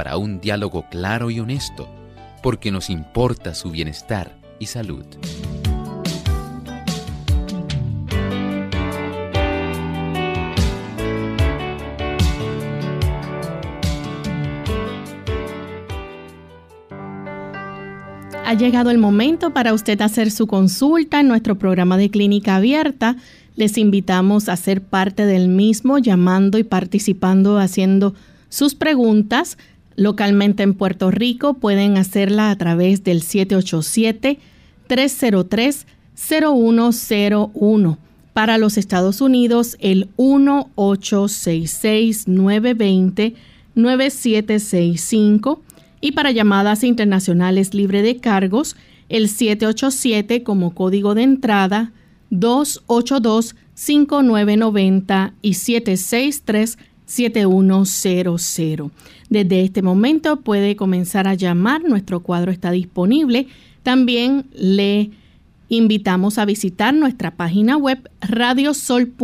para un diálogo claro y honesto, porque nos importa su bienestar y salud. Ha llegado el momento para usted hacer su consulta en nuestro programa de clínica abierta. Les invitamos a ser parte del mismo, llamando y participando, haciendo sus preguntas. Localmente en Puerto Rico pueden hacerla a través del 787-303-0101. Para los Estados Unidos, el 1866-920-9765 y para llamadas internacionales libre de cargos, el 787 como código de entrada, 282-5990 y 763-7100. Desde este momento puede comenzar a llamar, nuestro cuadro está disponible. También le invitamos a visitar nuestra página web radiosol.org.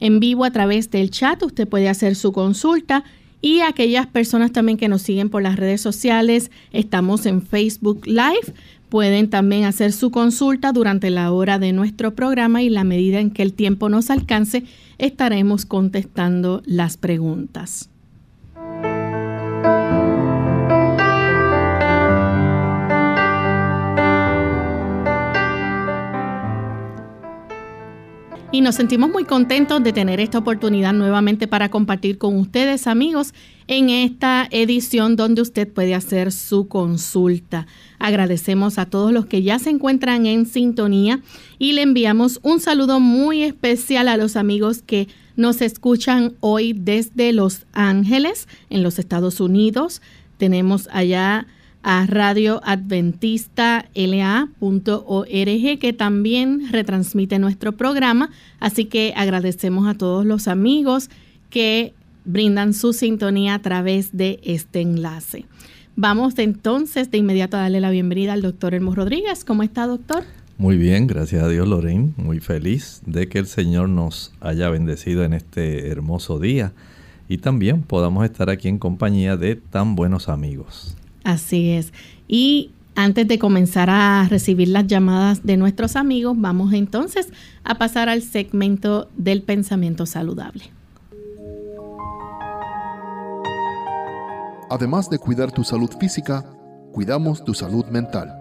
En vivo a través del chat usted puede hacer su consulta y aquellas personas también que nos siguen por las redes sociales, estamos en Facebook Live. Pueden también hacer su consulta durante la hora de nuestro programa y la medida en que el tiempo nos alcance, estaremos contestando las preguntas. Y nos sentimos muy contentos de tener esta oportunidad nuevamente para compartir con ustedes amigos en esta edición donde usted puede hacer su consulta. Agradecemos a todos los que ya se encuentran en sintonía y le enviamos un saludo muy especial a los amigos que nos escuchan hoy desde Los Ángeles, en los Estados Unidos. Tenemos allá a Radio Adventista que también retransmite nuestro programa. Así que agradecemos a todos los amigos que brindan su sintonía a través de este enlace. Vamos entonces de inmediato a darle la bienvenida al doctor Elmo Rodríguez. ¿Cómo está, doctor? Muy bien, gracias a Dios, Lorraine. Muy feliz de que el Señor nos haya bendecido en este hermoso día y también podamos estar aquí en compañía de tan buenos amigos. Así es. Y antes de comenzar a recibir las llamadas de nuestros amigos, vamos entonces a pasar al segmento del pensamiento saludable. Además de cuidar tu salud física, cuidamos tu salud mental.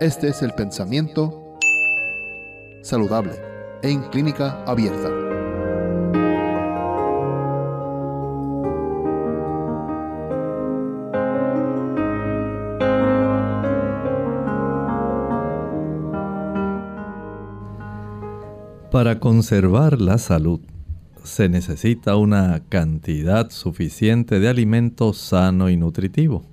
Este es el pensamiento saludable en clínica abierta. Para conservar la salud se necesita una cantidad suficiente de alimento sano y nutritivo.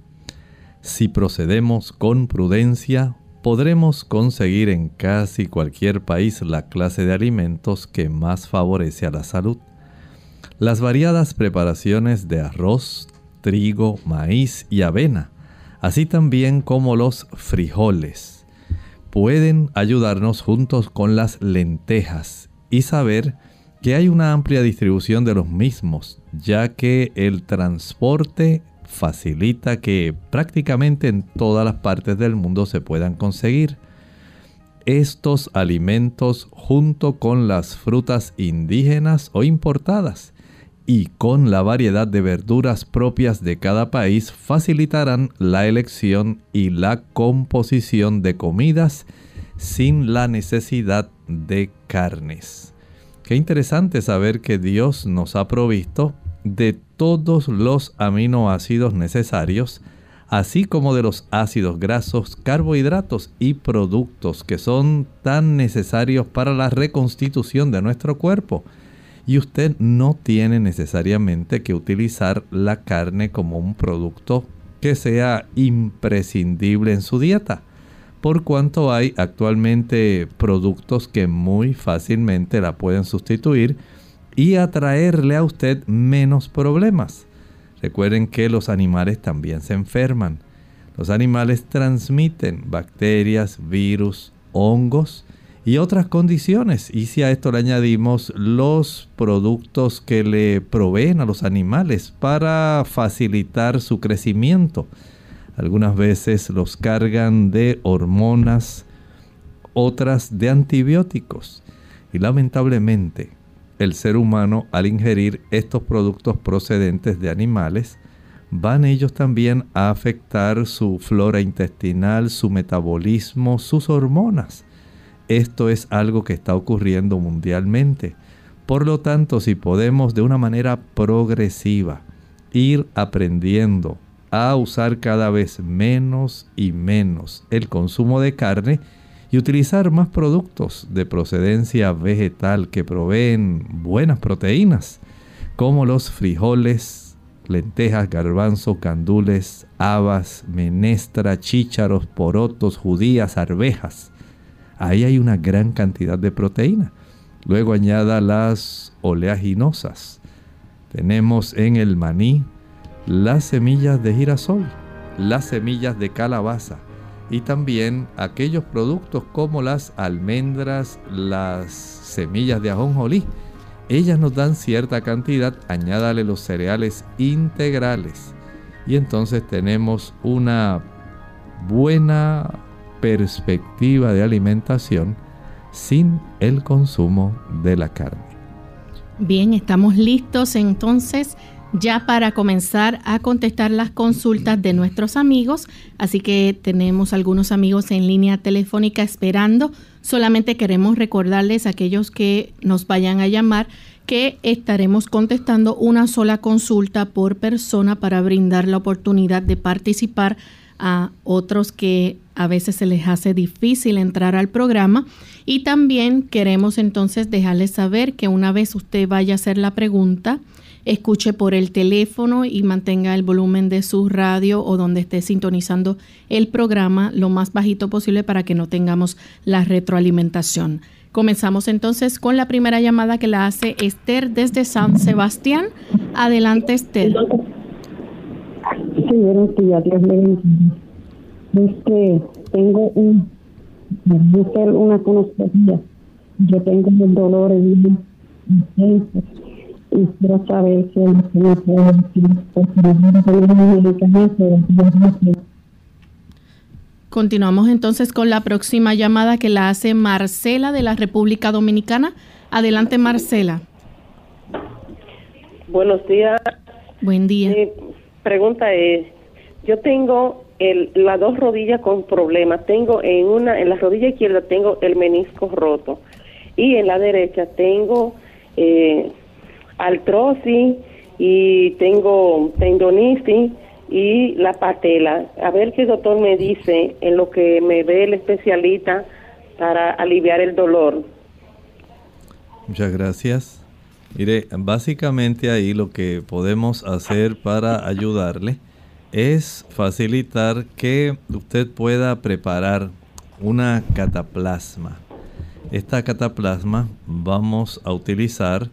Si procedemos con prudencia, podremos conseguir en casi cualquier país la clase de alimentos que más favorece a la salud. Las variadas preparaciones de arroz, trigo, maíz y avena, así también como los frijoles, pueden ayudarnos juntos con las lentejas y saber que hay una amplia distribución de los mismos, ya que el transporte facilita que prácticamente en todas las partes del mundo se puedan conseguir. Estos alimentos junto con las frutas indígenas o importadas y con la variedad de verduras propias de cada país facilitarán la elección y la composición de comidas sin la necesidad de carnes. Qué interesante saber que Dios nos ha provisto de todos los aminoácidos necesarios, así como de los ácidos grasos, carbohidratos y productos que son tan necesarios para la reconstitución de nuestro cuerpo y usted no tiene necesariamente que utilizar la carne como un producto que sea imprescindible en su dieta, por cuanto hay actualmente productos que muy fácilmente la pueden sustituir y atraerle a usted menos problemas. Recuerden que los animales también se enferman. Los animales transmiten bacterias, virus, hongos y otras condiciones. Y si a esto le añadimos los productos que le proveen a los animales para facilitar su crecimiento, algunas veces los cargan de hormonas, otras de antibióticos. Y lamentablemente el ser humano al ingerir estos productos procedentes de animales, van ellos también a afectar su flora intestinal, su metabolismo, sus hormonas. Esto es algo que está ocurriendo mundialmente. Por lo tanto, si podemos de una manera progresiva ir aprendiendo a usar cada vez menos y menos el consumo de carne, y utilizar más productos de procedencia vegetal que proveen buenas proteínas, como los frijoles, lentejas, garbanzos, candules, habas, menestra, chícharos, porotos, judías, arvejas. Ahí hay una gran cantidad de proteína. Luego añada las oleaginosas. Tenemos en el maní las semillas de girasol, las semillas de calabaza, y también aquellos productos como las almendras, las semillas de ajonjolí. Ellas nos dan cierta cantidad, añádale los cereales integrales y entonces tenemos una buena perspectiva de alimentación sin el consumo de la carne. Bien, estamos listos entonces ya para comenzar a contestar las consultas de nuestros amigos. Así que tenemos algunos amigos en línea telefónica esperando. Solamente queremos recordarles a aquellos que nos vayan a llamar que estaremos contestando una sola consulta por persona para brindar la oportunidad de participar a otros que a veces se les hace difícil entrar al programa. Y también queremos entonces dejarles saber que una vez usted vaya a hacer la pregunta, escuche por el teléfono y mantenga el volumen de su radio o donde esté sintonizando el programa lo más bajito posible para que no tengamos la retroalimentación. Comenzamos entonces con la primera llamada que la hace Esther desde San Sebastián. Adelante, Esther. Sí, buenos días, Dios le. Este, tengo un, una conocida. Yo tengo dolores y quiero saber si me puede decir Continuamos entonces con la próxima llamada que la hace Marcela de la República Dominicana. Adelante, Marcela. Buenos días. Buen día. Mi pregunta es, yo tengo el, las dos rodillas con problemas. Tengo en una, en la rodilla izquierda tengo el menisco roto y en la derecha tengo eh, artrosis y tengo tendonitis y la patela. A ver qué doctor me dice en lo que me ve el especialista para aliviar el dolor. Muchas gracias. Mire, básicamente ahí lo que podemos hacer para ayudarle es facilitar que usted pueda preparar una cataplasma. Esta cataplasma vamos a utilizar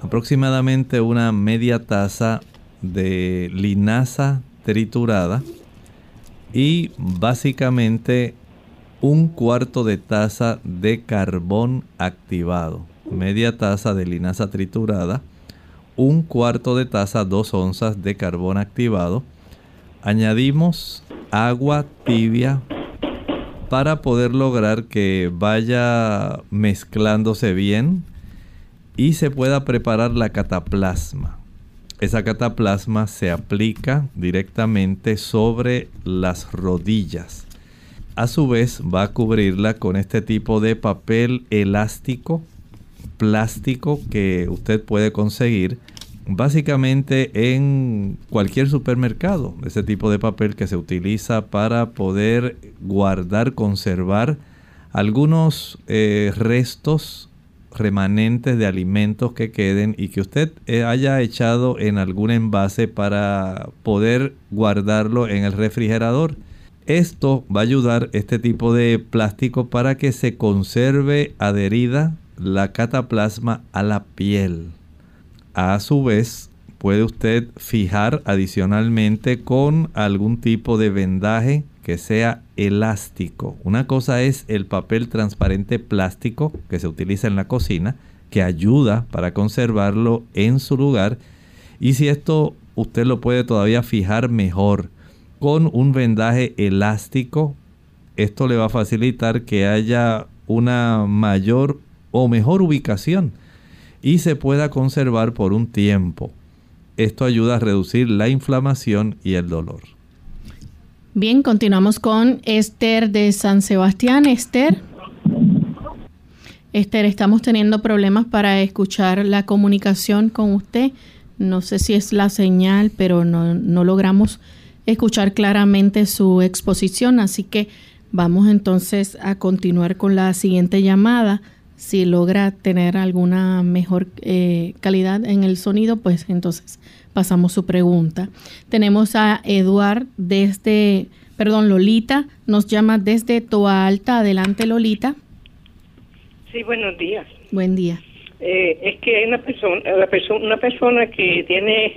aproximadamente una media taza de linaza triturada y básicamente un cuarto de taza de carbón activado. Media taza de linaza triturada, un cuarto de taza, dos onzas de carbón activado. Añadimos agua tibia para poder lograr que vaya mezclándose bien y se pueda preparar la cataplasma. Esa cataplasma se aplica directamente sobre las rodillas. A su vez va a cubrirla con este tipo de papel elástico, plástico que usted puede conseguir básicamente en cualquier supermercado. Ese tipo de papel que se utiliza para poder guardar, conservar algunos eh, restos remanentes de alimentos que queden y que usted eh, haya echado en algún envase para poder guardarlo en el refrigerador. Esto va a ayudar este tipo de plástico para que se conserve adherida la cataplasma a la piel. A su vez, puede usted fijar adicionalmente con algún tipo de vendaje que sea elástico. Una cosa es el papel transparente plástico que se utiliza en la cocina, que ayuda para conservarlo en su lugar. Y si esto usted lo puede todavía fijar mejor con un vendaje elástico, esto le va a facilitar que haya una mayor o mejor ubicación y se pueda conservar por un tiempo. Esto ayuda a reducir la inflamación y el dolor. Bien, continuamos con Esther de San Sebastián. Esther. Esther, estamos teniendo problemas para escuchar la comunicación con usted. No sé si es la señal, pero no, no logramos escuchar claramente su exposición, así que vamos entonces a continuar con la siguiente llamada. Si logra tener alguna mejor eh, calidad en el sonido, pues entonces pasamos su pregunta. Tenemos a Eduard desde, perdón, Lolita, nos llama desde Toa Alta. Adelante, Lolita. Sí, buenos días. Buen día. Eh, es que hay una persona, la persona, una persona que tiene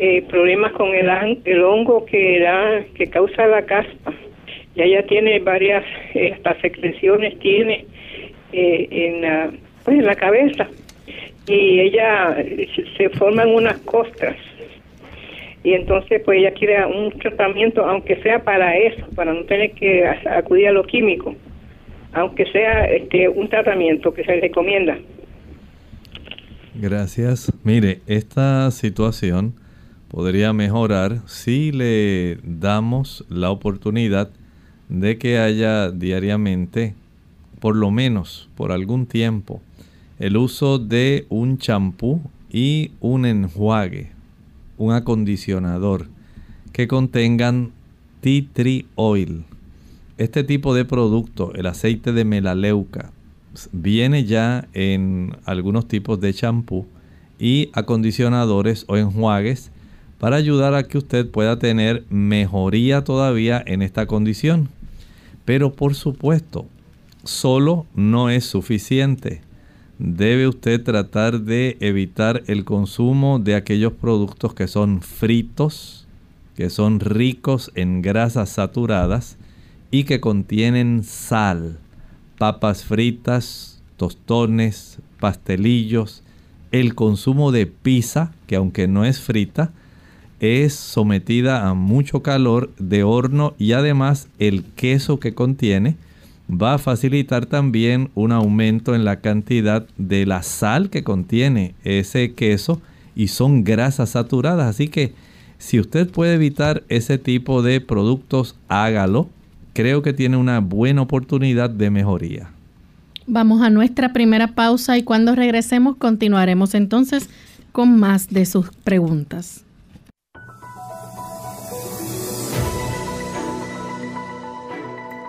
eh, problemas con el, el hongo que da, que causa la caspa. Ya ella tiene varias, eh, hasta secreciones tiene en la, pues en la cabeza. Y ella se forman unas costras. Y entonces pues ella quiere un tratamiento aunque sea para eso para no tener que acudir a lo químico. Aunque sea este un tratamiento que se recomienda. Gracias. Mire esta situación podría mejorar si le damos la oportunidad de que haya diariamente por lo menos por algún tiempo el uso de un champú y un enjuague, un acondicionador que contengan tea tree oil. Este tipo de producto, el aceite de melaleuca, viene ya en algunos tipos de champú y acondicionadores o enjuagues para ayudar a que usted pueda tener mejoría todavía en esta condición. Pero por supuesto, solo no es suficiente debe usted tratar de evitar el consumo de aquellos productos que son fritos, que son ricos en grasas saturadas y que contienen sal. Papas fritas, tostones, pastelillos, el consumo de pizza, que aunque no es frita, es sometida a mucho calor de horno y además el queso que contiene va a facilitar también un aumento en la cantidad de la sal que contiene ese queso y son grasas saturadas. Así que si usted puede evitar ese tipo de productos, hágalo. Creo que tiene una buena oportunidad de mejoría. Vamos a nuestra primera pausa y cuando regresemos continuaremos entonces con más de sus preguntas.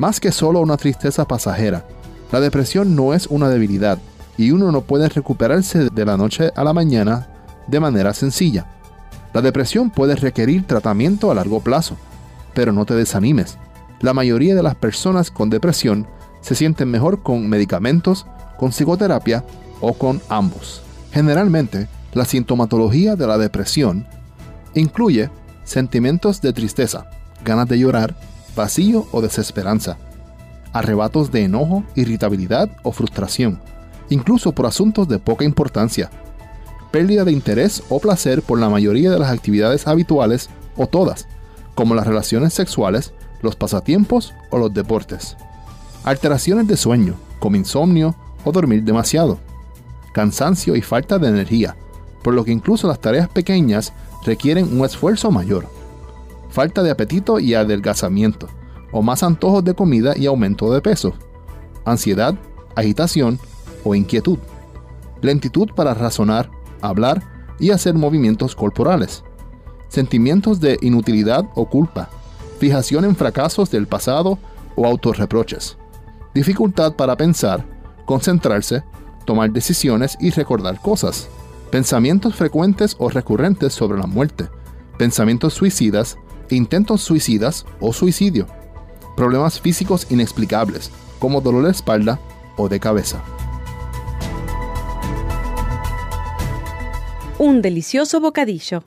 Más que solo una tristeza pasajera, la depresión no es una debilidad y uno no puede recuperarse de la noche a la mañana de manera sencilla. La depresión puede requerir tratamiento a largo plazo, pero no te desanimes. La mayoría de las personas con depresión se sienten mejor con medicamentos, con psicoterapia o con ambos. Generalmente, la sintomatología de la depresión incluye sentimientos de tristeza, ganas de llorar, vacío o desesperanza, arrebatos de enojo, irritabilidad o frustración, incluso por asuntos de poca importancia, pérdida de interés o placer por la mayoría de las actividades habituales o todas, como las relaciones sexuales, los pasatiempos o los deportes, alteraciones de sueño, como insomnio o dormir demasiado, cansancio y falta de energía, por lo que incluso las tareas pequeñas requieren un esfuerzo mayor. Falta de apetito y adelgazamiento, o más antojos de comida y aumento de peso. Ansiedad, agitación o inquietud. Lentitud para razonar, hablar y hacer movimientos corporales. Sentimientos de inutilidad o culpa. Fijación en fracasos del pasado o autorreproches. Dificultad para pensar, concentrarse, tomar decisiones y recordar cosas. Pensamientos frecuentes o recurrentes sobre la muerte. Pensamientos suicidas, intentos suicidas o suicidio. Problemas físicos inexplicables, como dolor de espalda o de cabeza. Un delicioso bocadillo.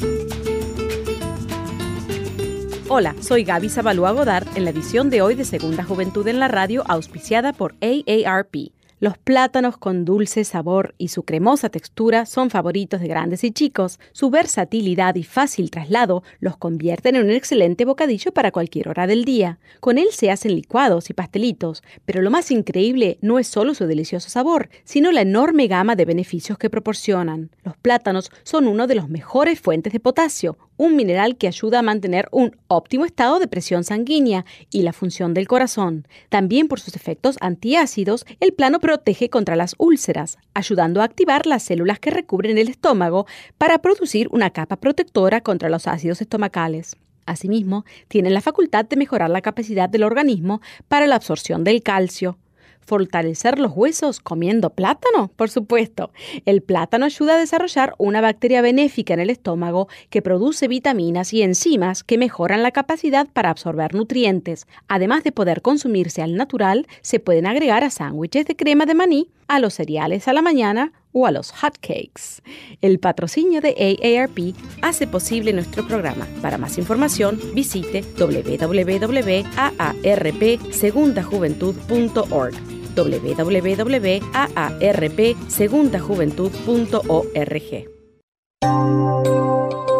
Hola, soy Gaby Zabalúa Godard en la edición de hoy de Segunda Juventud en la Radio, auspiciada por AARP. Los plátanos con dulce sabor y su cremosa textura son favoritos de grandes y chicos. Su versatilidad y fácil traslado los convierten en un excelente bocadillo para cualquier hora del día. Con él se hacen licuados y pastelitos, pero lo más increíble no es solo su delicioso sabor, sino la enorme gama de beneficios que proporcionan. Los plátanos son uno de los mejores fuentes de potasio, un mineral que ayuda a mantener un óptimo estado de presión sanguínea y la función del corazón. También por sus efectos antiácidos, el plano protege contra las úlceras, ayudando a activar las células que recubren el estómago para producir una capa protectora contra los ácidos estomacales. Asimismo, tienen la facultad de mejorar la capacidad del organismo para la absorción del calcio. Fortalecer los huesos comiendo plátano, por supuesto. El plátano ayuda a desarrollar una bacteria benéfica en el estómago que produce vitaminas y enzimas que mejoran la capacidad para absorber nutrientes. Además de poder consumirse al natural, se pueden agregar a sándwiches de crema de maní, a los cereales a la mañana o a los hotcakes. El patrocinio de AARP hace posible nuestro programa. Para más información, visite www.aarpsegundajuventud.org www.aarpsegundajuventud.org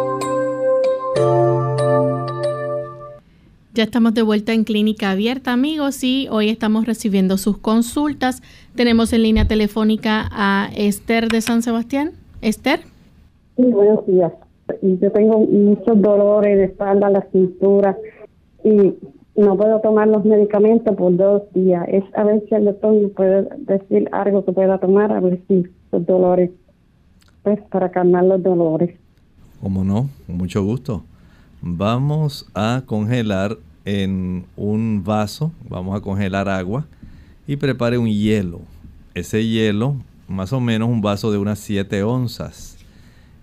Ya estamos de vuelta en Clínica Abierta, amigos, y hoy estamos recibiendo sus consultas. Tenemos en línea telefónica a Esther de San Sebastián. Esther. Sí, buenos días. Yo tengo muchos dolores de espalda, la cintura y no puedo tomar los medicamentos por dos días. Es a ver si el doctor me puede decir algo que pueda tomar, a ver si los dolores, pues para calmar los dolores. ¿Cómo no? Con mucho gusto. Vamos a congelar en un vaso, vamos a congelar agua y prepare un hielo. Ese hielo, más o menos un vaso de unas 7 onzas.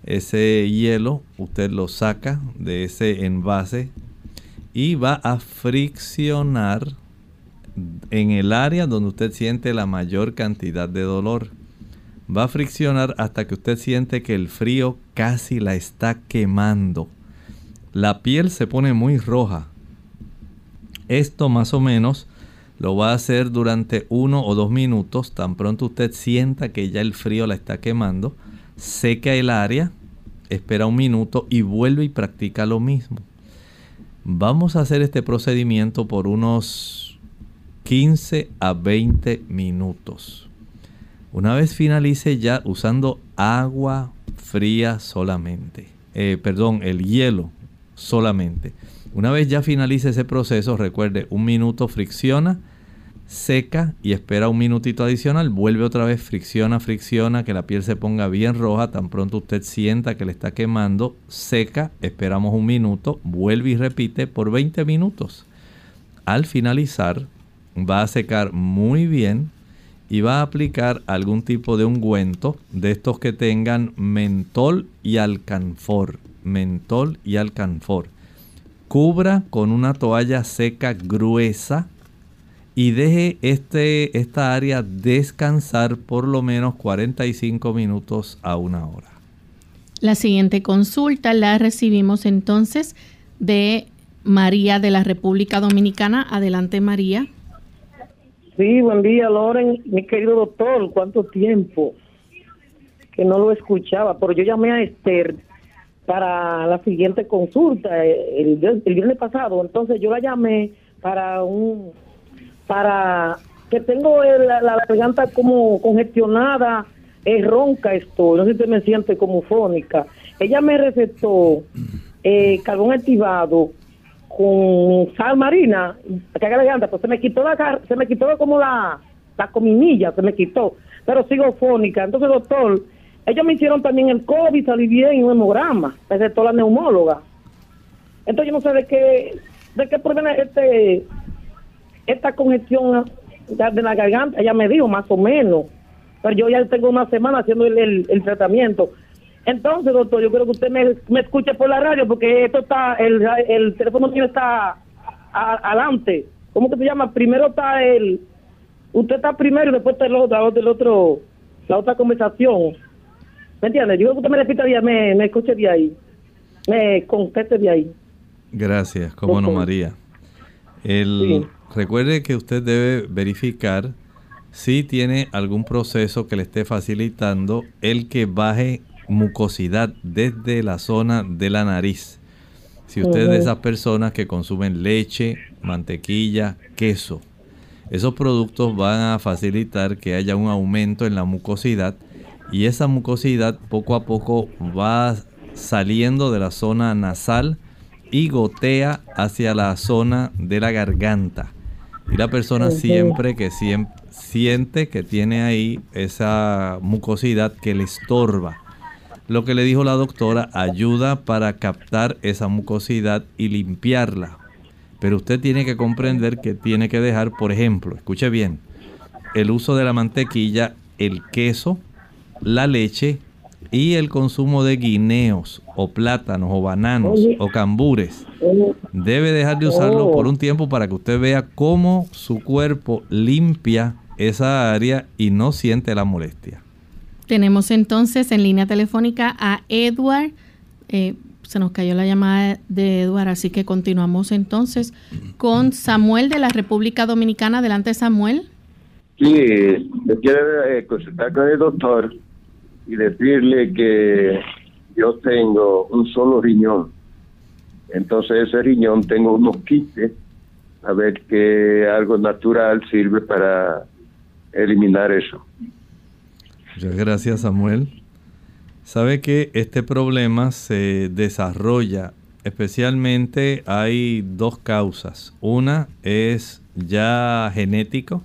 Ese hielo usted lo saca de ese envase y va a friccionar en el área donde usted siente la mayor cantidad de dolor. Va a friccionar hasta que usted siente que el frío casi la está quemando la piel se pone muy roja. Esto más o menos lo va a hacer durante uno o dos minutos. Tan pronto usted sienta que ya el frío la está quemando, seca el área, espera un minuto y vuelve y practica lo mismo. Vamos a hacer este procedimiento por unos 15 a 20 minutos. Una vez finalice ya usando agua fría solamente. Eh, perdón, el hielo solamente. Una vez ya finalice ese proceso, recuerde, un minuto fricciona, seca y espera un minutito adicional, vuelve otra vez, fricciona, fricciona, que la piel se ponga bien roja, tan pronto usted sienta que le está quemando, seca, esperamos un minuto, vuelve y repite por 20 minutos. Al finalizar, va a secar muy bien y va a aplicar algún tipo de ungüento de estos que tengan mentol y alcanfor mentol y alcanfor. Cubra con una toalla seca gruesa y deje este, esta área descansar por lo menos 45 minutos a una hora. La siguiente consulta la recibimos entonces de María de la República Dominicana. Adelante, María. Sí, buen día, Loren. Mi querido doctor, ¿cuánto tiempo que no lo escuchaba? Pero yo llamé a Esther para la siguiente consulta el, el viernes pasado. Entonces yo la llamé para un para que tengo la, garganta como congestionada es ronca estoy, no sé si me siente como fónica. Ella me recetó eh, carbón activado con sal marina, que garganta, pues se me quitó la se me quitó como la, la cominilla, se me quitó, pero sigo fónica. Entonces, doctor, ellos me hicieron también el COVID, salí bien y un hemograma, me recetó la neumóloga. Entonces yo no sé de qué, de qué proviene este, esta congestión de la garganta, ella me dijo más o menos, pero yo ya tengo una semana haciendo el, el, tratamiento. Entonces, doctor, yo creo que usted me, me, escuche por la radio porque esto está, el, el teléfono mío está adelante. ¿Cómo que se llama? Primero está el, usted está primero y después está el otro, el otro la otra conversación. ¿Me entiende? Yo que usted me repita, me, me escuche de ahí, me conteste de ahí. Gracias, cómo no, María. El, Recuerde que usted debe verificar si tiene algún proceso que le esté facilitando el que baje mucosidad desde la zona de la nariz. Si usted es de esas personas que consumen leche, mantequilla, queso, esos productos van a facilitar que haya un aumento en la mucosidad y esa mucosidad poco a poco va saliendo de la zona nasal y gotea hacia la zona de la garganta. Y la persona siempre que siente que tiene ahí esa mucosidad que le estorba. Lo que le dijo la doctora ayuda para captar esa mucosidad y limpiarla. Pero usted tiene que comprender que tiene que dejar, por ejemplo, escuche bien, el uso de la mantequilla, el queso, la leche y el consumo de guineos o plátanos o bananos o cambures. Debe dejar de usarlo por un tiempo para que usted vea cómo su cuerpo limpia esa área y no siente la molestia. Tenemos entonces en línea telefónica a Edward. Eh, se nos cayó la llamada de Edward, así que continuamos entonces con Samuel de la República Dominicana. Adelante, Samuel. Sí, le quiero eh, consultar con el doctor y decirle que yo tengo un solo riñón. Entonces ese riñón tengo unos quistes, a ver que algo natural sirve para eliminar eso. Muchas gracias Samuel. Sabe que este problema se desarrolla, especialmente hay dos causas. Una es ya genético,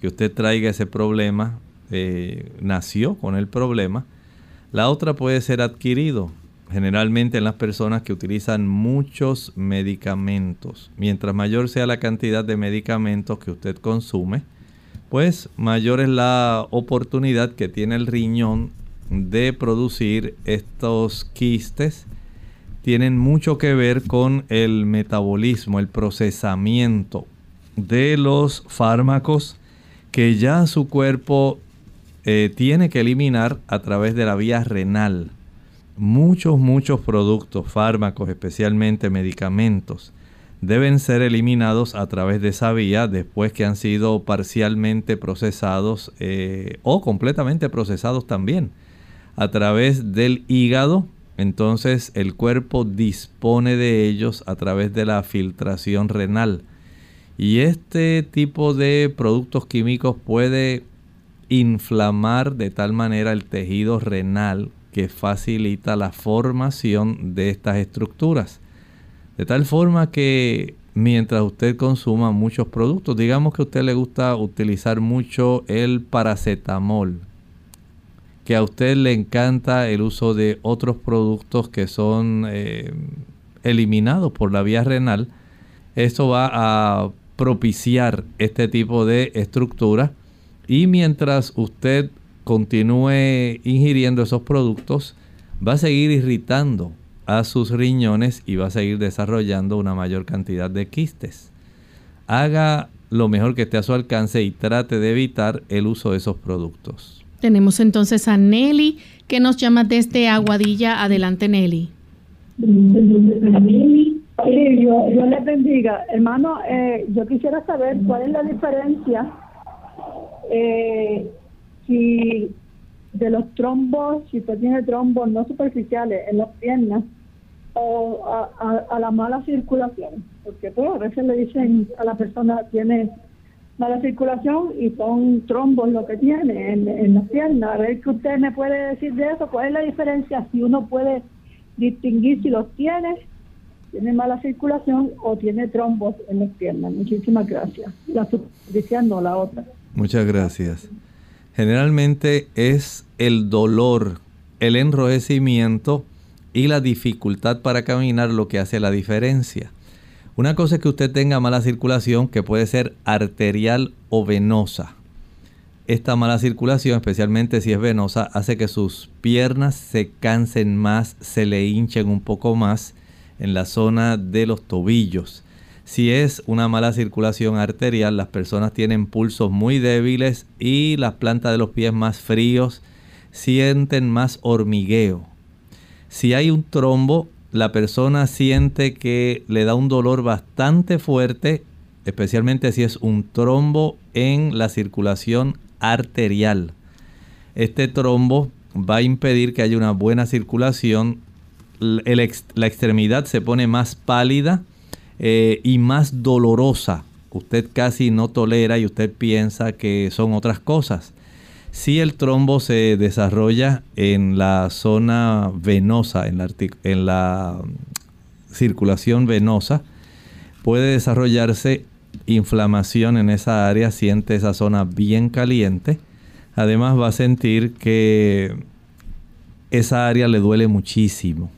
que usted traiga ese problema eh, nació con el problema. La otra puede ser adquirido, generalmente en las personas que utilizan muchos medicamentos. Mientras mayor sea la cantidad de medicamentos que usted consume, pues mayor es la oportunidad que tiene el riñón de producir estos quistes. Tienen mucho que ver con el metabolismo, el procesamiento de los fármacos que ya su cuerpo eh, tiene que eliminar a través de la vía renal muchos, muchos productos, fármacos, especialmente medicamentos, deben ser eliminados a través de esa vía después que han sido parcialmente procesados eh, o completamente procesados también a través del hígado. Entonces el cuerpo dispone de ellos a través de la filtración renal. Y este tipo de productos químicos puede inflamar de tal manera el tejido renal que facilita la formación de estas estructuras. De tal forma que mientras usted consuma muchos productos, digamos que a usted le gusta utilizar mucho el paracetamol, que a usted le encanta el uso de otros productos que son eh, eliminados por la vía renal, eso va a propiciar este tipo de estructura y mientras usted continúe ingiriendo esos productos, va a seguir irritando a sus riñones y va a seguir desarrollando una mayor cantidad de quistes. Haga lo mejor que esté a su alcance y trate de evitar el uso de esos productos. Tenemos entonces a Nelly que nos llama desde Aguadilla. Adelante Nelly. Sí, yo, yo le bendiga. Hermano, eh, yo quisiera saber cuál es la diferencia eh, si de los trombos, si usted tiene trombos no superficiales en las piernas o a, la mala circulación, porque pues a veces le dicen a la persona tiene mala circulación y son trombos lo que tiene en, las piernas. A ver qué usted me puede decir de eso, cuál es la diferencia, si uno puede distinguir si los tiene, tiene mala circulación o tiene trombos en las piernas. Muchísimas gracias. La superficie no, la otra. Muchas gracias. Generalmente es el dolor, el enrojecimiento y la dificultad para caminar lo que hace la diferencia. Una cosa es que usted tenga mala circulación que puede ser arterial o venosa. Esta mala circulación, especialmente si es venosa, hace que sus piernas se cansen más, se le hinchen un poco más en la zona de los tobillos. Si es una mala circulación arterial, las personas tienen pulsos muy débiles y las plantas de los pies más fríos, sienten más hormigueo. Si hay un trombo, la persona siente que le da un dolor bastante fuerte, especialmente si es un trombo en la circulación arterial. Este trombo va a impedir que haya una buena circulación. la extremidad se pone más pálida eh, y más dolorosa. Usted casi no tolera y usted piensa que son otras cosas. Si el trombo se desarrolla en la zona venosa, en la, en la circulación venosa, puede desarrollarse inflamación en esa área, siente esa zona bien caliente. Además va a sentir que esa área le duele muchísimo.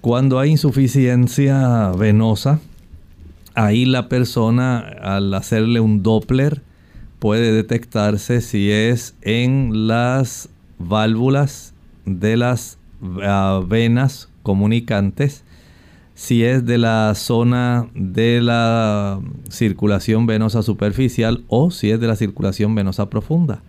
Cuando hay insuficiencia venosa, ahí la persona al hacerle un Doppler puede detectarse si es en las válvulas de las ah, venas comunicantes, si es de la zona de la circulación venosa superficial o si es de la circulación venosa profunda.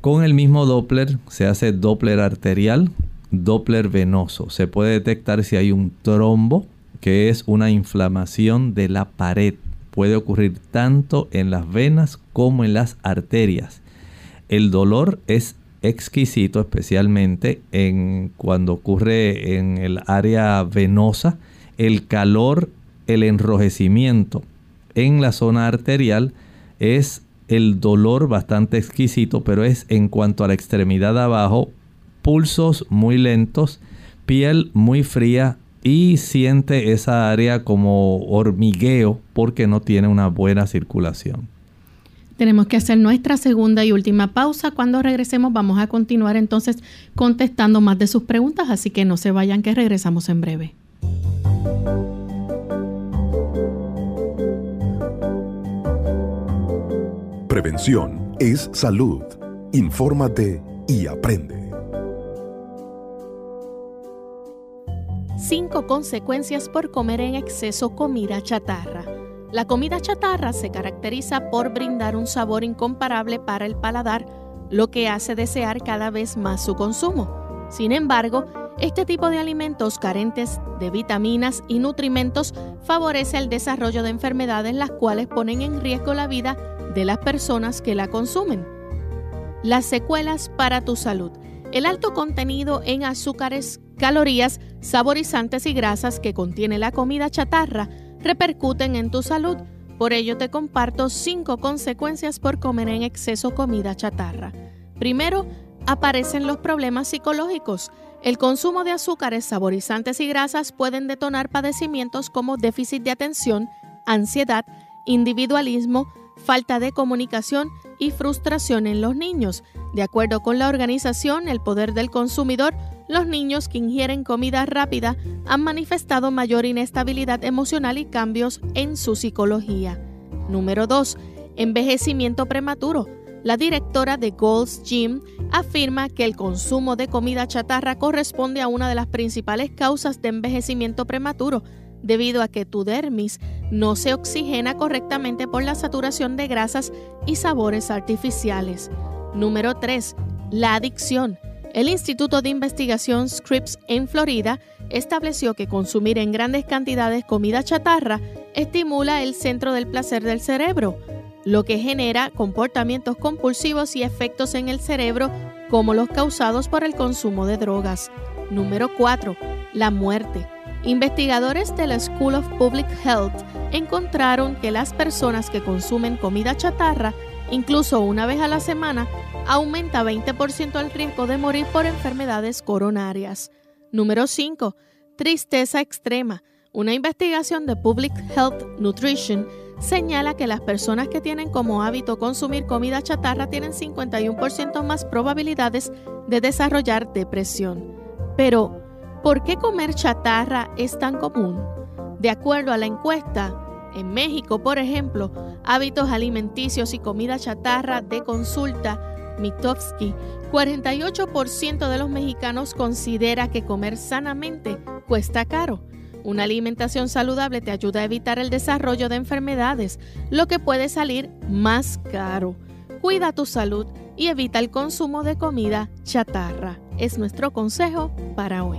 Con el mismo Doppler se hace Doppler arterial, Doppler venoso. Se puede detectar si hay un trombo, que es una inflamación de la pared puede ocurrir tanto en las venas como en las arterias. El dolor es exquisito, especialmente en cuando ocurre en el área venosa. El calor, el enrojecimiento en la zona arterial es el dolor bastante exquisito, pero es en cuanto a la extremidad de abajo, pulsos muy lentos, piel muy fría, y siente esa área como hormigueo porque no tiene una buena circulación. Tenemos que hacer nuestra segunda y última pausa. Cuando regresemos vamos a continuar entonces contestando más de sus preguntas, así que no se vayan que regresamos en breve. Prevención es salud. Infórmate y aprende. Consecuencias por comer en exceso comida chatarra. La comida chatarra se caracteriza por brindar un sabor incomparable para el paladar, lo que hace desear cada vez más su consumo. Sin embargo, este tipo de alimentos carentes de vitaminas y nutrimentos favorece el desarrollo de enfermedades las cuales ponen en riesgo la vida de las personas que la consumen. Las secuelas para tu salud. El alto contenido en azúcares calorías, saborizantes y grasas que contiene la comida chatarra repercuten en tu salud. Por ello te comparto cinco consecuencias por comer en exceso comida chatarra. Primero, aparecen los problemas psicológicos. El consumo de azúcares, saborizantes y grasas pueden detonar padecimientos como déficit de atención, ansiedad, individualismo, falta de comunicación y frustración en los niños. De acuerdo con la organización El Poder del Consumidor, los niños que ingieren comida rápida han manifestado mayor inestabilidad emocional y cambios en su psicología. Número 2. Envejecimiento prematuro. La directora de Gold's Gym afirma que el consumo de comida chatarra corresponde a una de las principales causas de envejecimiento prematuro, debido a que tu dermis no se oxigena correctamente por la saturación de grasas y sabores artificiales. Número 3. La adicción. El Instituto de Investigación Scripps en Florida estableció que consumir en grandes cantidades comida chatarra estimula el centro del placer del cerebro, lo que genera comportamientos compulsivos y efectos en el cerebro como los causados por el consumo de drogas. Número 4. La muerte. Investigadores de la School of Public Health encontraron que las personas que consumen comida chatarra, incluso una vez a la semana, aumenta 20% el riesgo de morir por enfermedades coronarias. Número 5. Tristeza extrema. Una investigación de Public Health Nutrition señala que las personas que tienen como hábito consumir comida chatarra tienen 51% más probabilidades de desarrollar depresión. Pero, ¿por qué comer chatarra es tan común? De acuerdo a la encuesta, en México, por ejemplo, hábitos alimenticios y comida chatarra de consulta, Mitofsky, 48% de los mexicanos considera que comer sanamente cuesta caro. Una alimentación saludable te ayuda a evitar el desarrollo de enfermedades, lo que puede salir más caro. Cuida tu salud y evita el consumo de comida chatarra. Es nuestro consejo para hoy.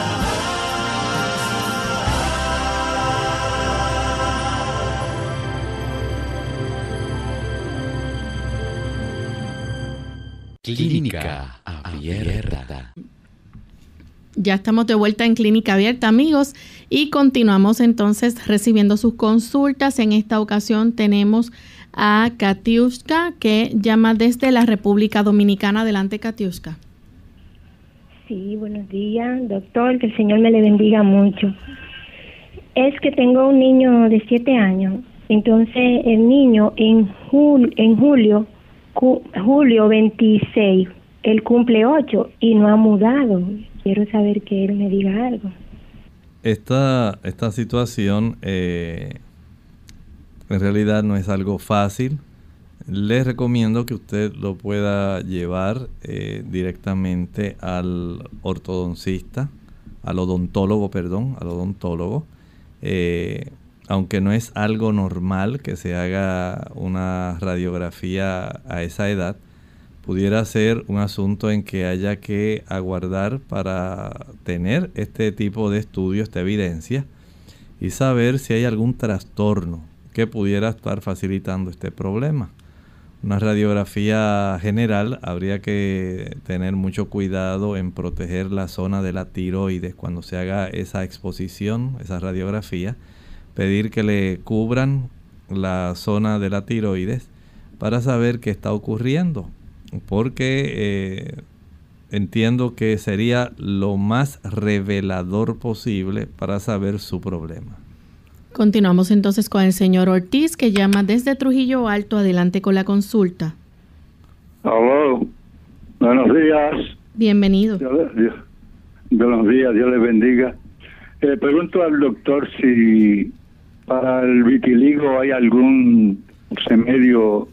Clínica Abierta. Ya estamos de vuelta en Clínica Abierta, amigos, y continuamos entonces recibiendo sus consultas. En esta ocasión tenemos a Katiuska, que llama desde la República Dominicana. Adelante, Katiuska. Sí, buenos días, doctor. Que el Señor me le bendiga mucho. Es que tengo un niño de siete años. Entonces, el niño en, en julio julio 26, él cumple 8 y no ha mudado. Quiero saber que él me diga algo. Esta, esta situación eh, en realidad no es algo fácil. Les recomiendo que usted lo pueda llevar eh, directamente al ortodoncista, al odontólogo, perdón, al odontólogo. Eh, aunque no es algo normal que se haga una radiografía a esa edad, pudiera ser un asunto en que haya que aguardar para tener este tipo de estudio, esta evidencia, y saber si hay algún trastorno que pudiera estar facilitando este problema. Una radiografía general habría que tener mucho cuidado en proteger la zona de la tiroides cuando se haga esa exposición, esa radiografía pedir que le cubran la zona de la tiroides para saber qué está ocurriendo. Porque eh, entiendo que sería lo más revelador posible para saber su problema. Continuamos entonces con el señor Ortiz que llama desde Trujillo Alto. Adelante con la consulta. Hola, buenos días. Bienvenido. buenos días, Dios le bendiga. Le pregunto al doctor si para el vitiligo hay algún remedio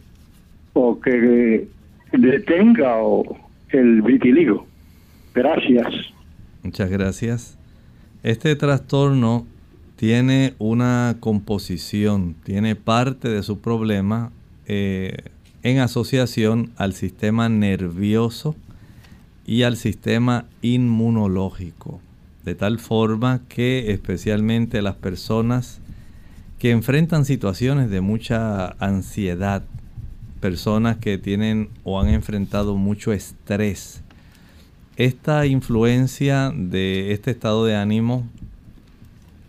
o que detenga el vitiligo. Gracias. Muchas gracias. Este trastorno tiene una composición, tiene parte de su problema eh, en asociación al sistema nervioso y al sistema inmunológico, de tal forma que especialmente las personas que enfrentan situaciones de mucha ansiedad, personas que tienen o han enfrentado mucho estrés. Esta influencia de este estado de ánimo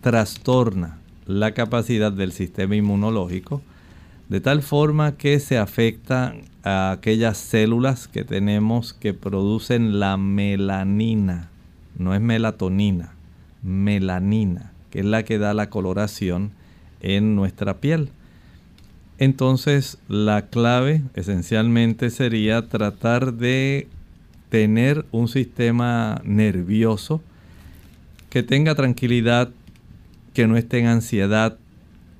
trastorna la capacidad del sistema inmunológico de tal forma que se afecta a aquellas células que tenemos que producen la melanina, no es melatonina, melanina, que es la que da la coloración en nuestra piel. Entonces la clave esencialmente sería tratar de tener un sistema nervioso que tenga tranquilidad, que no esté en ansiedad,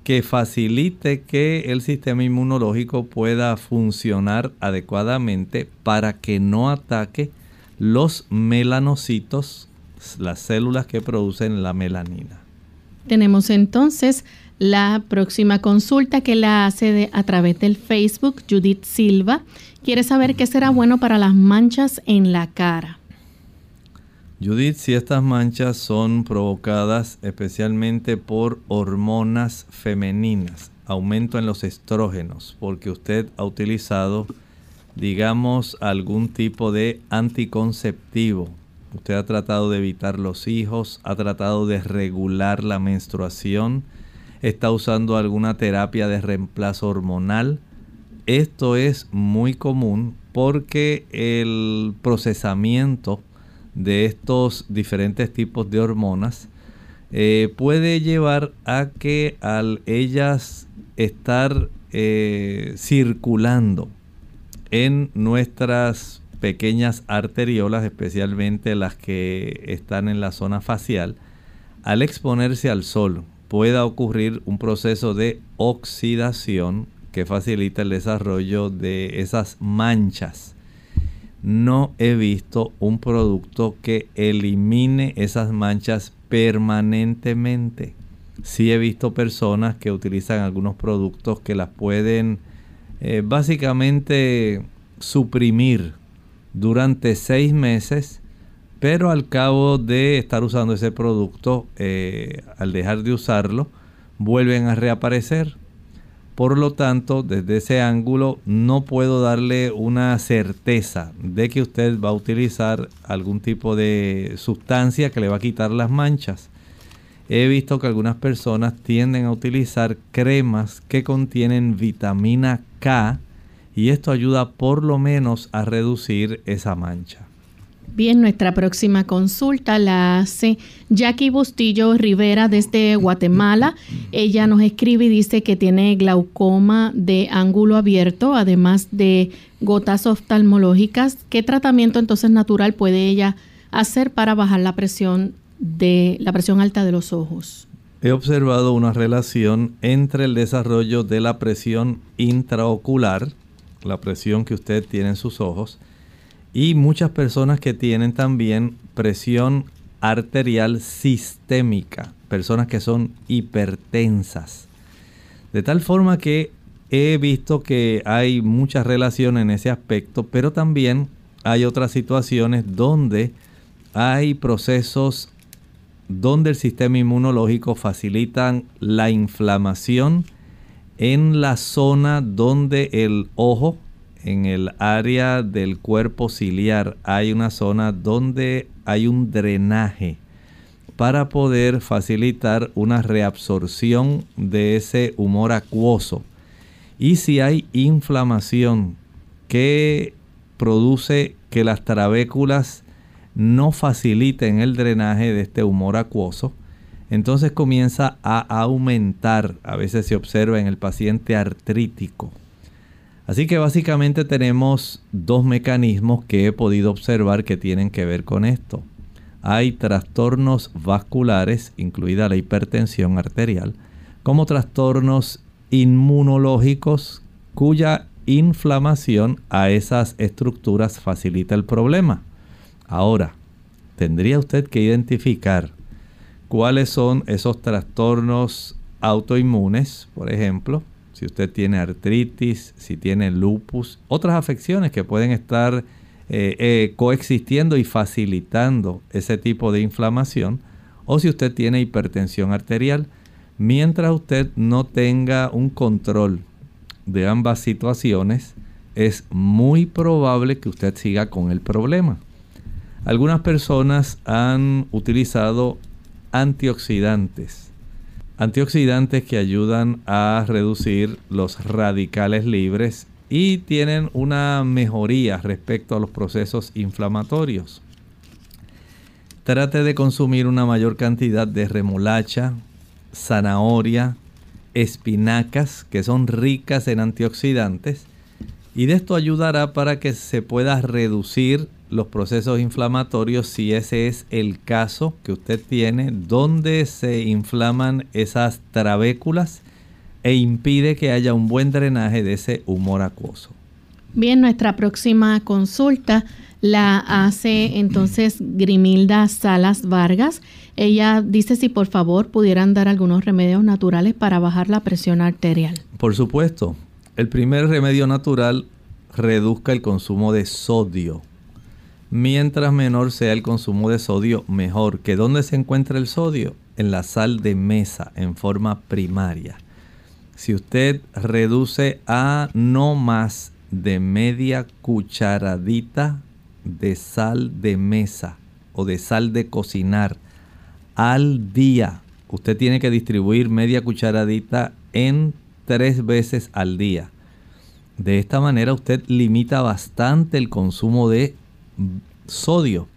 que facilite que el sistema inmunológico pueda funcionar adecuadamente para que no ataque los melanocitos, las células que producen la melanina. Tenemos entonces la próxima consulta que la hace a través del Facebook Judith Silva. Quiere saber qué será bueno para las manchas en la cara. Judith, si estas manchas son provocadas especialmente por hormonas femeninas, aumento en los estrógenos, porque usted ha utilizado, digamos, algún tipo de anticonceptivo, usted ha tratado de evitar los hijos, ha tratado de regular la menstruación, está usando alguna terapia de reemplazo hormonal, esto es muy común porque el procesamiento de estos diferentes tipos de hormonas eh, puede llevar a que al ellas estar eh, circulando en nuestras pequeñas arteriolas, especialmente las que están en la zona facial, al exponerse al sol pueda ocurrir un proceso de oxidación que facilita el desarrollo de esas manchas no he visto un producto que elimine esas manchas permanentemente. Sí he visto personas que utilizan algunos productos que las pueden eh, básicamente suprimir durante seis meses, pero al cabo de estar usando ese producto, eh, al dejar de usarlo, vuelven a reaparecer. Por lo tanto, desde ese ángulo no puedo darle una certeza de que usted va a utilizar algún tipo de sustancia que le va a quitar las manchas. He visto que algunas personas tienden a utilizar cremas que contienen vitamina K y esto ayuda por lo menos a reducir esa mancha. Bien, nuestra próxima consulta la hace Jackie Bustillo Rivera desde Guatemala. Ella nos escribe y dice que tiene glaucoma de ángulo abierto, además de gotas oftalmológicas. ¿Qué tratamiento entonces natural puede ella hacer para bajar la presión de la presión alta de los ojos? He observado una relación entre el desarrollo de la presión intraocular, la presión que usted tiene en sus ojos, y muchas personas que tienen también presión arterial sistémica, personas que son hipertensas. De tal forma que he visto que hay mucha relación en ese aspecto, pero también hay otras situaciones donde hay procesos donde el sistema inmunológico facilitan la inflamación en la zona donde el ojo en el área del cuerpo ciliar hay una zona donde hay un drenaje para poder facilitar una reabsorción de ese humor acuoso. Y si hay inflamación que produce que las trabéculas no faciliten el drenaje de este humor acuoso, entonces comienza a aumentar, a veces se observa en el paciente artrítico, Así que básicamente tenemos dos mecanismos que he podido observar que tienen que ver con esto. Hay trastornos vasculares, incluida la hipertensión arterial, como trastornos inmunológicos cuya inflamación a esas estructuras facilita el problema. Ahora, tendría usted que identificar cuáles son esos trastornos autoinmunes, por ejemplo, si usted tiene artritis, si tiene lupus, otras afecciones que pueden estar eh, eh, coexistiendo y facilitando ese tipo de inflamación, o si usted tiene hipertensión arterial, mientras usted no tenga un control de ambas situaciones, es muy probable que usted siga con el problema. Algunas personas han utilizado antioxidantes antioxidantes que ayudan a reducir los radicales libres y tienen una mejoría respecto a los procesos inflamatorios. Trate de consumir una mayor cantidad de remolacha, zanahoria, espinacas, que son ricas en antioxidantes, y de esto ayudará para que se pueda reducir los procesos inflamatorios si ese es el caso que usted tiene, donde se inflaman esas trabéculas e impide que haya un buen drenaje de ese humor acuoso. Bien, nuestra próxima consulta la hace entonces Grimilda Salas Vargas. Ella dice si por favor pudieran dar algunos remedios naturales para bajar la presión arterial. Por supuesto, el primer remedio natural reduzca el consumo de sodio. Mientras menor sea el consumo de sodio, mejor. ¿Que dónde se encuentra el sodio? En la sal de mesa, en forma primaria. Si usted reduce a no más de media cucharadita de sal de mesa o de sal de cocinar al día. Usted tiene que distribuir media cucharadita en tres veces al día. De esta manera usted limita bastante el consumo de sodio.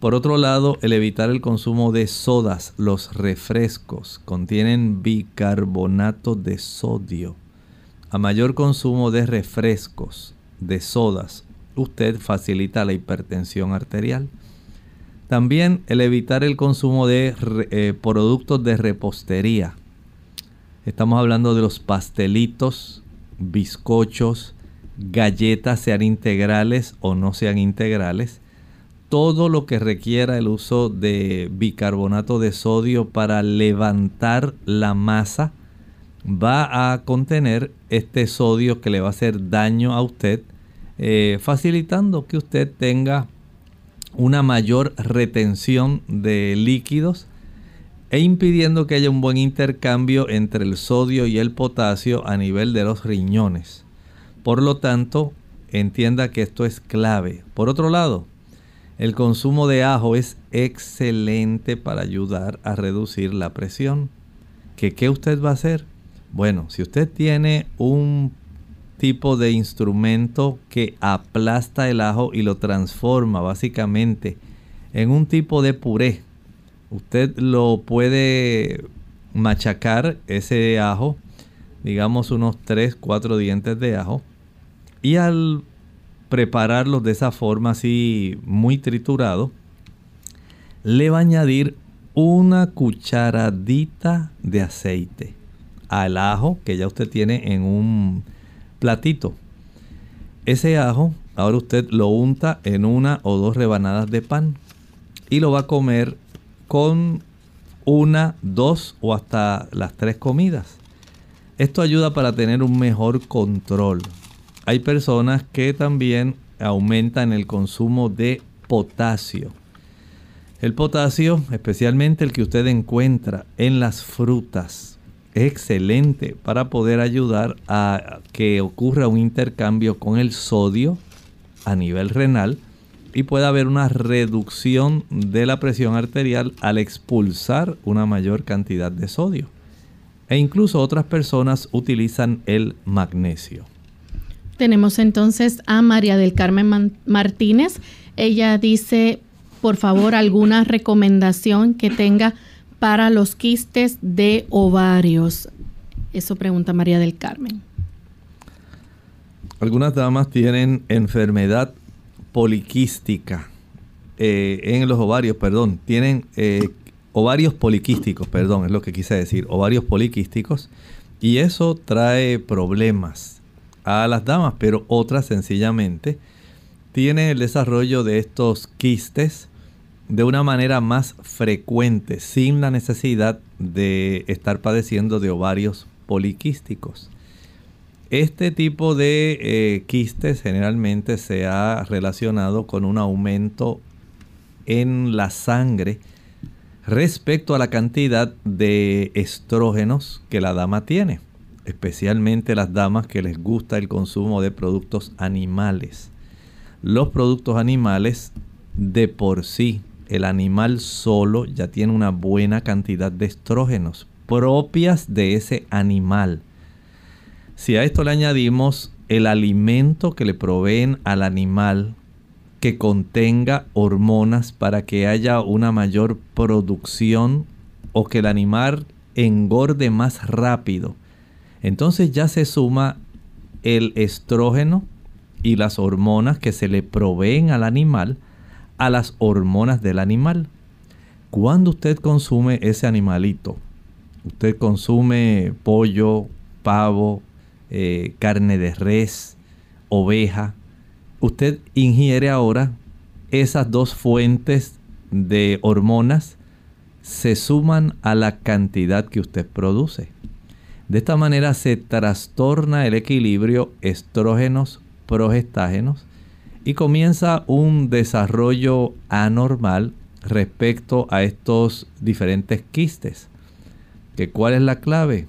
Por otro lado, el evitar el consumo de sodas, los refrescos, contienen bicarbonato de sodio. A mayor consumo de refrescos, de sodas, usted facilita la hipertensión arterial. También el evitar el consumo de eh, productos de repostería. Estamos hablando de los pastelitos, bizcochos, galletas, sean integrales o no sean integrales. Todo lo que requiera el uso de bicarbonato de sodio para levantar la masa va a contener este sodio que le va a hacer daño a usted eh, facilitando que usted tenga una mayor retención de líquidos e impidiendo que haya un buen intercambio entre el sodio y el potasio a nivel de los riñones. Por lo tanto, entienda que esto es clave. Por otro lado, el consumo de ajo es excelente para ayudar a reducir la presión. ¿Qué, ¿Qué usted va a hacer? Bueno, si usted tiene un tipo de instrumento que aplasta el ajo y lo transforma básicamente en un tipo de puré. Usted lo puede machacar ese ajo, digamos unos 3, 4 dientes de ajo, y al prepararlo de esa forma así muy triturado, le va a añadir una cucharadita de aceite al ajo que ya usted tiene en un platito. Ese ajo, ahora usted lo unta en una o dos rebanadas de pan y lo va a comer con una, dos o hasta las tres comidas. Esto ayuda para tener un mejor control. Hay personas que también aumentan el consumo de potasio. El potasio, especialmente el que usted encuentra en las frutas, excelente para poder ayudar a que ocurra un intercambio con el sodio a nivel renal y pueda haber una reducción de la presión arterial al expulsar una mayor cantidad de sodio. E incluso otras personas utilizan el magnesio. Tenemos entonces a María del Carmen Martínez. Ella dice, por favor, alguna recomendación que tenga para los quistes de ovarios? Eso pregunta María del Carmen. Algunas damas tienen enfermedad poliquística eh, en los ovarios, perdón, tienen eh, ovarios poliquísticos, perdón, es lo que quise decir, ovarios poliquísticos, y eso trae problemas a las damas, pero otras sencillamente tienen el desarrollo de estos quistes de una manera más frecuente, sin la necesidad de estar padeciendo de ovarios poliquísticos. Este tipo de eh, quistes generalmente se ha relacionado con un aumento en la sangre respecto a la cantidad de estrógenos que la dama tiene, especialmente las damas que les gusta el consumo de productos animales. Los productos animales de por sí el animal solo ya tiene una buena cantidad de estrógenos propias de ese animal. Si a esto le añadimos el alimento que le proveen al animal que contenga hormonas para que haya una mayor producción o que el animal engorde más rápido, entonces ya se suma el estrógeno y las hormonas que se le proveen al animal a las hormonas del animal. Cuando usted consume ese animalito, usted consume pollo, pavo, eh, carne de res, oveja, usted ingiere ahora esas dos fuentes de hormonas se suman a la cantidad que usted produce. De esta manera se trastorna el equilibrio estrógenos, progestágenos y comienza un desarrollo anormal respecto a estos diferentes quistes. ¿Que ¿Cuál es la clave?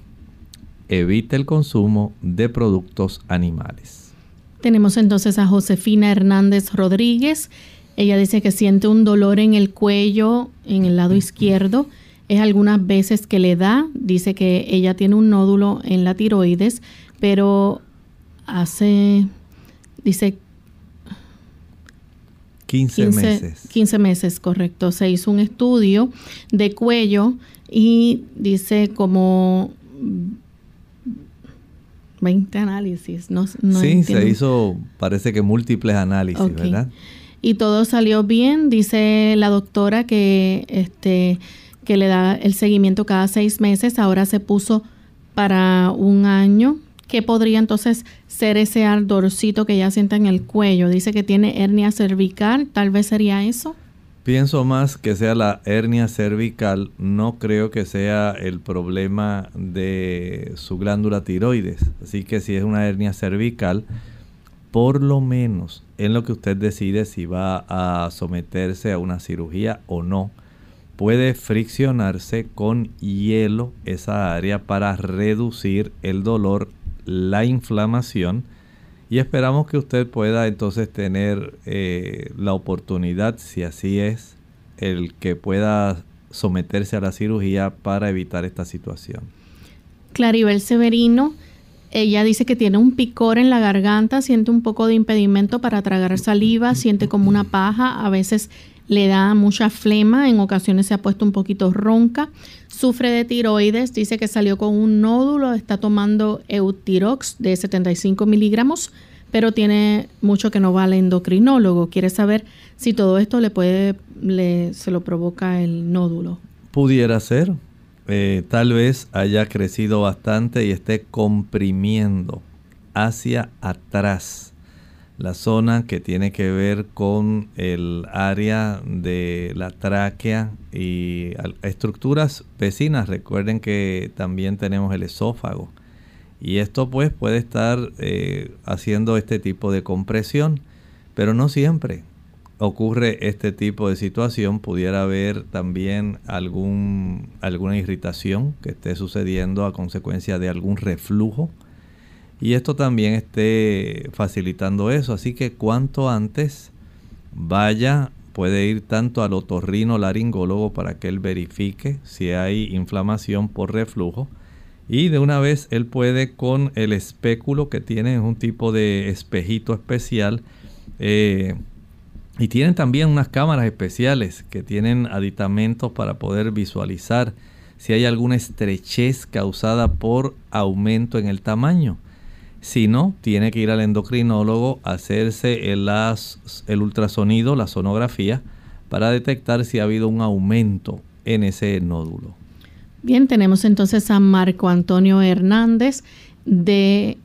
Evite el consumo de productos animales. Tenemos entonces a Josefina Hernández Rodríguez. Ella dice que siente un dolor en el cuello, en el lado izquierdo. Es algunas veces que le da. Dice que ella tiene un nódulo en la tiroides, pero hace, dice 15, meses. 15 meses, correcto. Se hizo un estudio de cuello y dice como 20 análisis. No, sí, se hizo, parece que múltiples análisis, ¿verdad? Y todo salió bien. Dice la doctora que, este, que le da el seguimiento cada seis meses. Ahora se puso para un año. ¿Qué podría entonces ser ese ardorcito que ya sienta en el cuello? Dice que tiene hernia cervical. Tal vez sería eso. Pienso más que sea la hernia cervical, no creo que sea el problema de su glándula tiroides. Así que si es una hernia cervical, por lo menos en lo que usted decide si va a someterse a una cirugía o no, puede friccionarse con hielo esa área para reducir el dolor, la inflamación y esperamos que usted pueda entonces tener eh, la oportunidad, si así es, el que pueda someterse a la cirugía para evitar esta situación. Claribel Severino, ella dice que tiene un picor en la garganta, siente un poco de impedimento para tragar saliva, siente como una paja, a veces le da mucha flema, en ocasiones se ha puesto un poquito ronca, sufre de tiroides, dice que salió con un nódulo, está tomando Eutirox de 75 miligramos, pero tiene mucho que no va al endocrinólogo. Quiere saber si todo esto le puede, le, se lo provoca el nódulo. Pudiera ser. Eh, tal vez haya crecido bastante y esté comprimiendo hacia atrás la zona que tiene que ver con el área de la tráquea y estructuras vecinas. Recuerden que también tenemos el esófago. Y esto pues puede estar eh, haciendo este tipo de compresión, pero no siempre ocurre este tipo de situación. Pudiera haber también algún, alguna irritación que esté sucediendo a consecuencia de algún reflujo y esto también esté facilitando eso. Así que cuanto antes vaya, puede ir tanto al otorrino laringólogo para que él verifique si hay inflamación por reflujo. Y de una vez él puede con el espéculo que tiene, es un tipo de espejito especial. Eh, y tienen también unas cámaras especiales que tienen aditamentos para poder visualizar si hay alguna estrechez causada por aumento en el tamaño. Si no, tiene que ir al endocrinólogo a hacerse el, el ultrasonido, la sonografía, para detectar si ha habido un aumento en ese nódulo. Bien, tenemos entonces a Marco Antonio Hernández de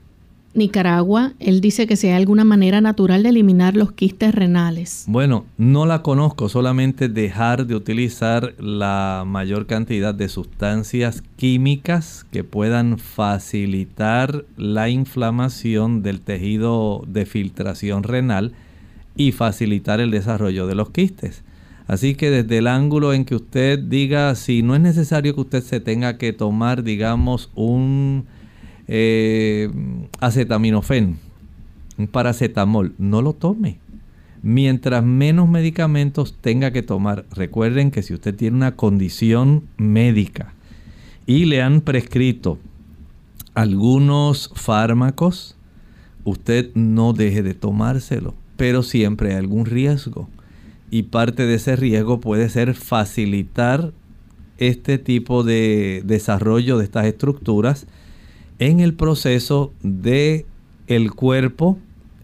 Nicaragua. Él dice que si hay alguna manera natural de eliminar los quistes renales. Bueno, no la conozco, solamente dejar de utilizar la mayor cantidad de sustancias químicas que puedan facilitar la inflamación del tejido de filtración renal y facilitar el desarrollo de los quistes. Así que desde el ángulo en que usted diga si no es necesario que usted se tenga que tomar, digamos, un eh, acetaminofén, un paracetamol, no lo tome. Mientras menos medicamentos tenga que tomar, recuerden que si usted tiene una condición médica y le han prescrito algunos fármacos, usted no deje de tomárselo, pero siempre hay algún riesgo. Y parte de ese riesgo puede ser facilitar este tipo de desarrollo de estas estructuras en el proceso de el cuerpo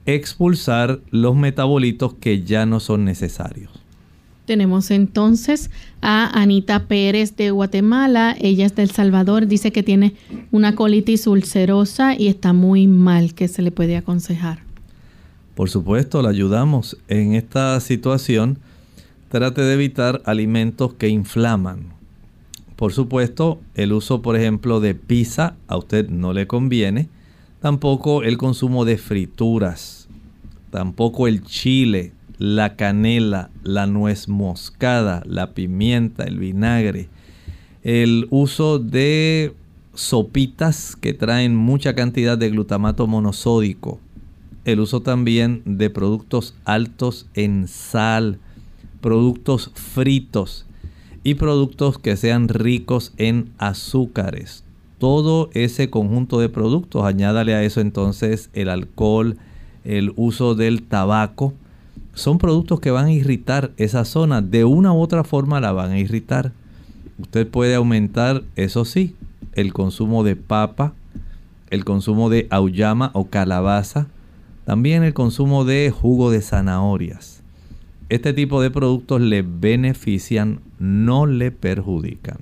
expulsar los metabolitos que ya no son necesarios. Tenemos entonces a Anita Pérez de Guatemala. Ella es del Salvador. Dice que tiene una colitis ulcerosa y está muy mal. ¿Qué se le puede aconsejar? Por supuesto, la ayudamos en esta situación. Trate de evitar alimentos que inflaman. Por supuesto, el uso, por ejemplo, de pizza a usted no le conviene. Tampoco el consumo de frituras. Tampoco el chile, la canela, la nuez moscada, la pimienta, el vinagre. El uso de sopitas que traen mucha cantidad de glutamato monosódico. El uso también de productos altos en sal, productos fritos y productos que sean ricos en azúcares. Todo ese conjunto de productos, añádale a eso entonces el alcohol, el uso del tabaco, son productos que van a irritar esa zona. De una u otra forma la van a irritar. Usted puede aumentar, eso sí, el consumo de papa, el consumo de auyama o calabaza, también el consumo de jugo de zanahorias. Este tipo de productos le benefician, no le perjudican.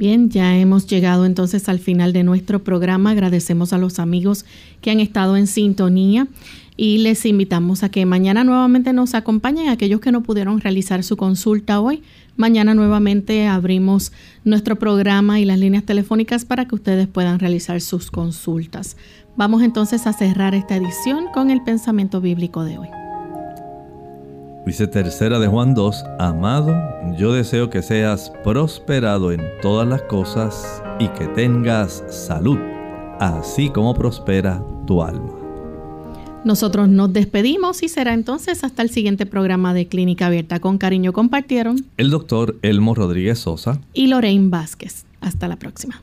Bien, ya hemos llegado entonces al final de nuestro programa. Agradecemos a los amigos que han estado en sintonía y les invitamos a que mañana nuevamente nos acompañen aquellos que no pudieron realizar su consulta hoy. Mañana nuevamente abrimos nuestro programa y las líneas telefónicas para que ustedes puedan realizar sus consultas. Vamos entonces a cerrar esta edición con el pensamiento bíblico de hoy. Dice tercera de Juan 2, amado, yo deseo que seas prosperado en todas las cosas y que tengas salud, así como prospera tu alma. Nosotros nos despedimos y será entonces hasta el siguiente programa de Clínica Abierta. Con cariño compartieron el doctor Elmo Rodríguez Sosa y Lorraine Vázquez. Hasta la próxima.